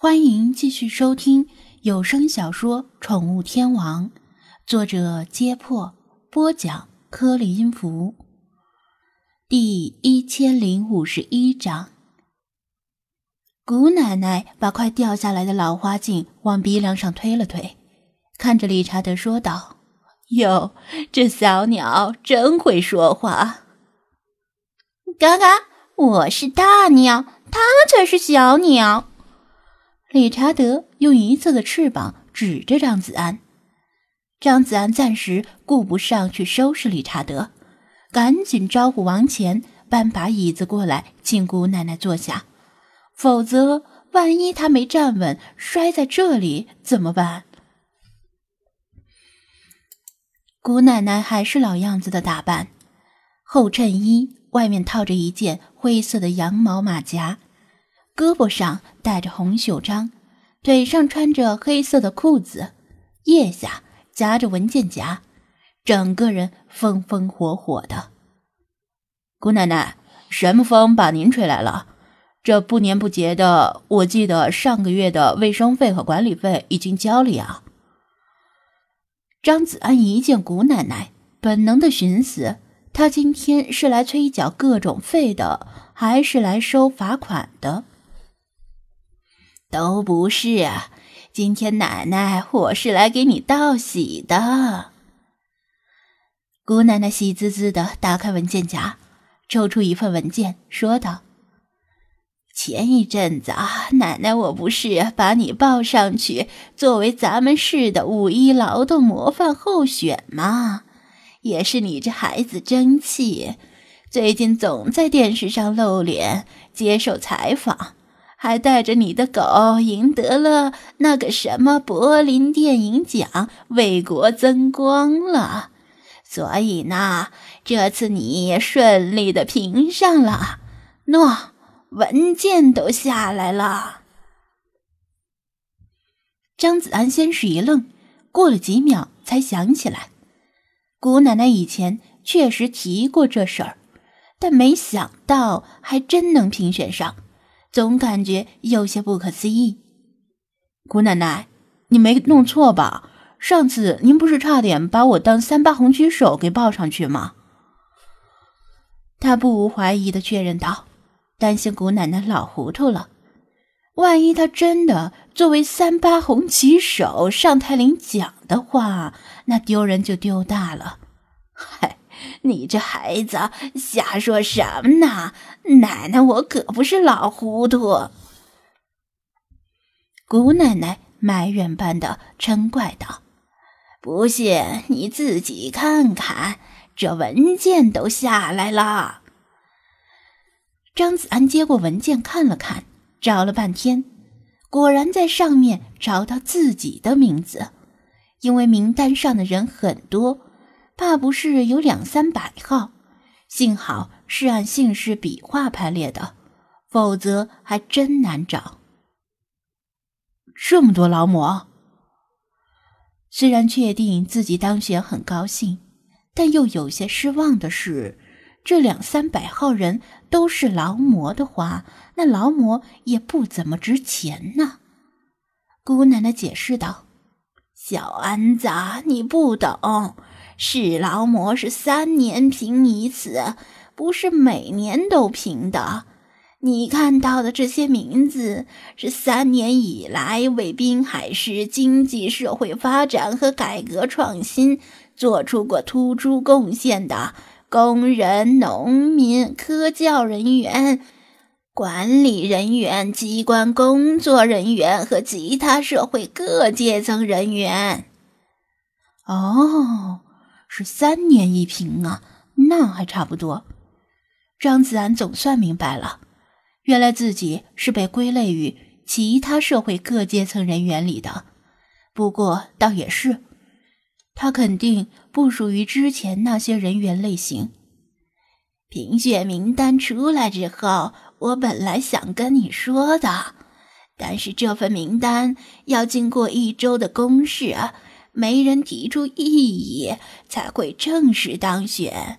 欢迎继续收听有声小说《宠物天王》，作者：揭破，播讲：颗粒音符，第一千零五十一章。姑奶奶把快掉下来的老花镜往鼻梁上推了推，看着理查德说道：“哟，这小鸟真会说话。”嘎嘎，我是大鸟，它才是小鸟。理查德用一侧的翅膀指着张子安，张子安暂时顾不上去收拾理查德，赶紧招呼王乾搬把椅子过来，请姑奶奶坐下。否则，万一他没站稳摔在这里怎么办？姑奶奶还是老样子的打扮，厚衬衣外面套着一件灰色的羊毛马甲。胳膊上戴着红袖章，腿上穿着黑色的裤子，腋下夹着文件夹，整个人风风火火的。姑奶奶，什么风把您吹来了？这不年不节的，我记得上个月的卫生费和管理费已经交了呀。张子安一见姑奶奶，本能的寻思：他今天是来催缴各种费的，还是来收罚款的？都不是啊，今天奶奶我是来给你道喜的。姑奶奶喜滋滋的打开文件夹，抽出一份文件，说道：“前一阵子啊，奶奶我不是把你报上去作为咱们市的五一劳动模范候选吗？也是你这孩子争气，最近总在电视上露脸接受采访。”还带着你的狗赢得了那个什么柏林电影奖，为国增光了。所以呢，这次你顺利的评上了，喏，文件都下来了。张子安先是一愣，过了几秒才想起来，姑奶奶以前确实提过这事儿，但没想到还真能评选上。总感觉有些不可思议。姑奶奶，你没弄错吧？上次您不是差点把我当三八红旗手给报上去吗？他不无怀疑的确认道，担心姑奶奶老糊涂了。万一他真的作为三八红旗手上台领奖的话，那丢人就丢大了。你这孩子瞎说什么呢？奶奶我可不是老糊涂。姑奶奶埋怨般的嗔怪道：“不信你自己看看，这文件都下来了。”张子安接过文件看了看，找了半天，果然在上面找到自己的名字，因为名单上的人很多。那不是有两三百号，幸好是按姓氏笔画排列的，否则还真难找。这么多劳模，虽然确定自己当选很高兴，但又有些失望的是，这两三百号人都是劳模的话，那劳模也不怎么值钱呢。姑奶奶解释道：“小安子，你不懂。”是劳模是三年评一次，不是每年都评的。你看到的这些名字，是三年以来为滨海市经济社会发展和改革创新做出过突出贡献的工人、农民、科教人员、管理人员、机关工作人员和其他社会各阶层人员。哦。是三年一评啊，那还差不多。张子安总算明白了，原来自己是被归类于其他社会各阶层人员里的。不过倒也是，他肯定不属于之前那些人员类型。评选名单出来之后，我本来想跟你说的，但是这份名单要经过一周的公示。没人提出异议，才会正式当选。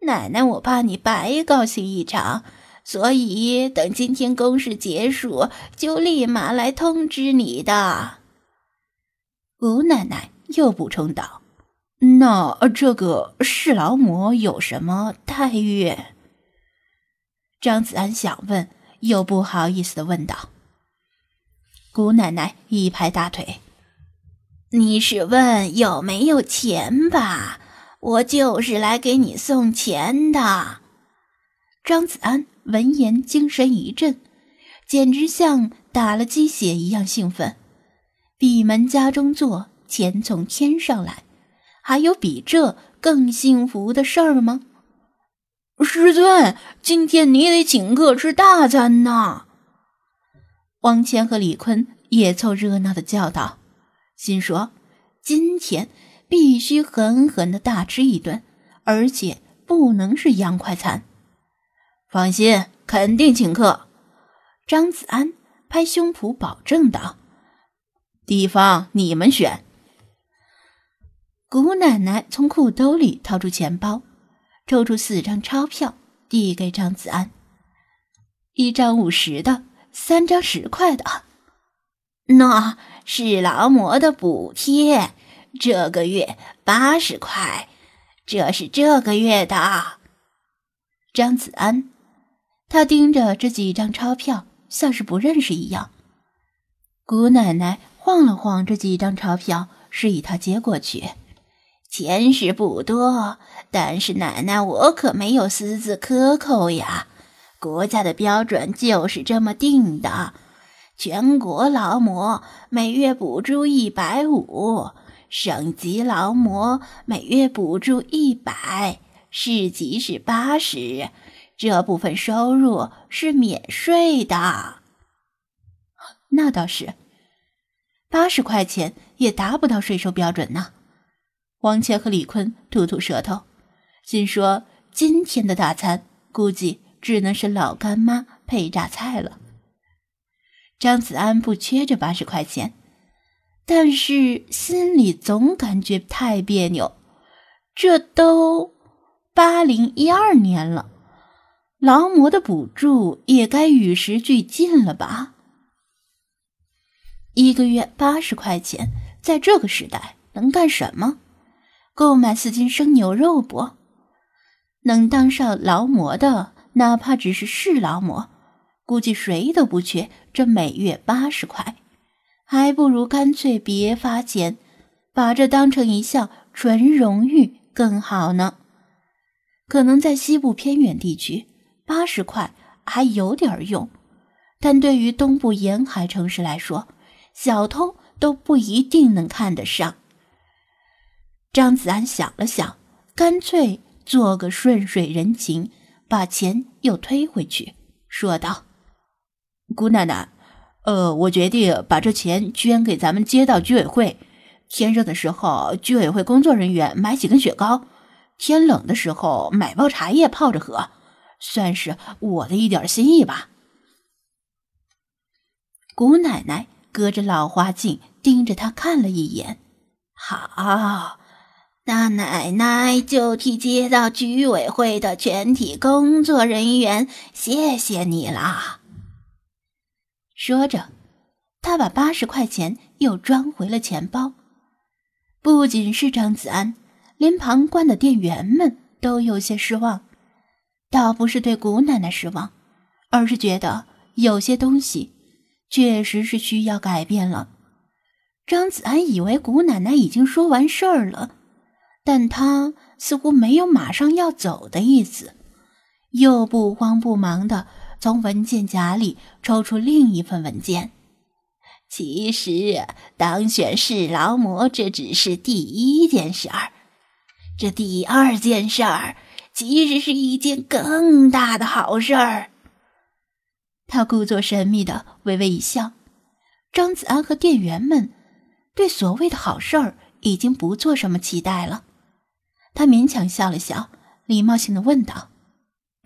奶奶，我怕你白高兴一场，所以等今天公事结束，就立马来通知你的。”吴奶奶又补充道：“那这个侍劳模有什么待遇？”张子安想问，又不好意思的问道。姑奶奶一拍大腿：“你是问有没有钱吧？我就是来给你送钱的。”张子安闻言精神一振，简直像打了鸡血一样兴奋。闭门家中坐，钱从天上来，还有比这更幸福的事儿吗？师尊，今天你得请客吃大餐呐！王谦和李坤也凑热闹的叫道，心说今天必须狠狠的大吃一顿，而且不能是洋快餐。放心，肯定请客。张子安拍胸脯保证道：“地方你们选。”姑奶奶从裤兜里掏出钱包。抽出四张钞票，递给张子安，一张五十的，三张十块的。那是劳模的补贴，这个月八十块，这是这个月的。张子安，他盯着这几张钞票，像是不认识一样。姑奶奶晃了晃这几张钞票，示意他接过去。钱是不多，但是奶奶我可没有私自克扣呀。国家的标准就是这么定的，全国劳模每月补助一百五，省级劳模每月补助一百，市级是八十，这部分收入是免税的。那倒是，八十块钱也达不到税收标准呢。王谦和李坤吐吐舌头，心说：“今天的大餐估计只能是老干妈配榨菜了。”张子安不缺这八十块钱，但是心里总感觉太别扭。这都八零一二年了，劳模的补助也该与时俱进了吧？一个月八十块钱，在这个时代能干什么？购买四斤生牛肉不？能当上劳模的，哪怕只是市劳模，估计谁都不缺这每月八十块，还不如干脆别发钱，把这当成一项纯荣誉更好呢。可能在西部偏远地区，八十块还有点用，但对于东部沿海城市来说，小偷都不一定能看得上。张子安想了想，干脆做个顺水人情，把钱又推回去，说道：“姑奶奶，呃，我决定把这钱捐给咱们街道居委会。天热的时候，居委会工作人员买几根雪糕；天冷的时候，买包茶叶泡着喝，算是我的一点心意吧。”姑奶奶隔着老花镜盯着他看了一眼，好。那奶奶就替街道居委会的全体工作人员谢谢你了。说着，他把八十块钱又装回了钱包。不仅是张子安，连旁观的店员们都有些失望。倒不是对古奶奶失望，而是觉得有些东西确实是需要改变了。张子安以为古奶奶已经说完事儿了。但他似乎没有马上要走的意思，又不慌不忙的从文件夹里抽出另一份文件。其实，当选市劳模这只是第一件事儿，这第二件事儿其实是一件更大的好事儿。他故作神秘的微微一笑。张子安和店员们对所谓的好事儿已经不做什么期待了。他勉强笑了笑，礼貌性的问道：“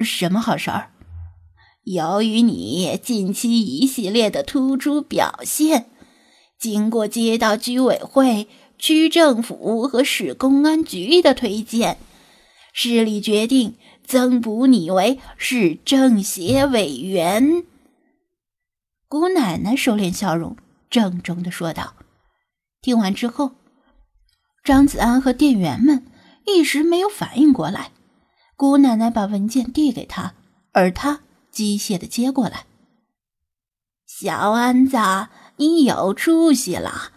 什么好事儿？”由于你近期一系列的突出表现，经过街道居委会、区政府和市公安局的推荐，市里决定增补你为市政协委员。姑奶奶收敛笑容，郑重的说道。听完之后，张子安和店员们一时没有反应过来。姑奶奶把文件递给他，而他机械的接过来。小安子，你有出息了，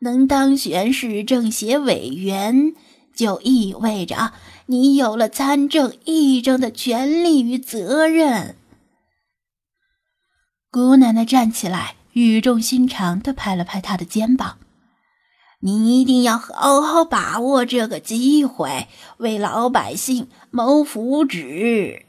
能当选市政协委员，就意味着你有了参政议政的权利与责任。姑奶奶站起来，语重心长的拍了拍他的肩膀。你一定要好好把握这个机会，为老百姓谋福祉。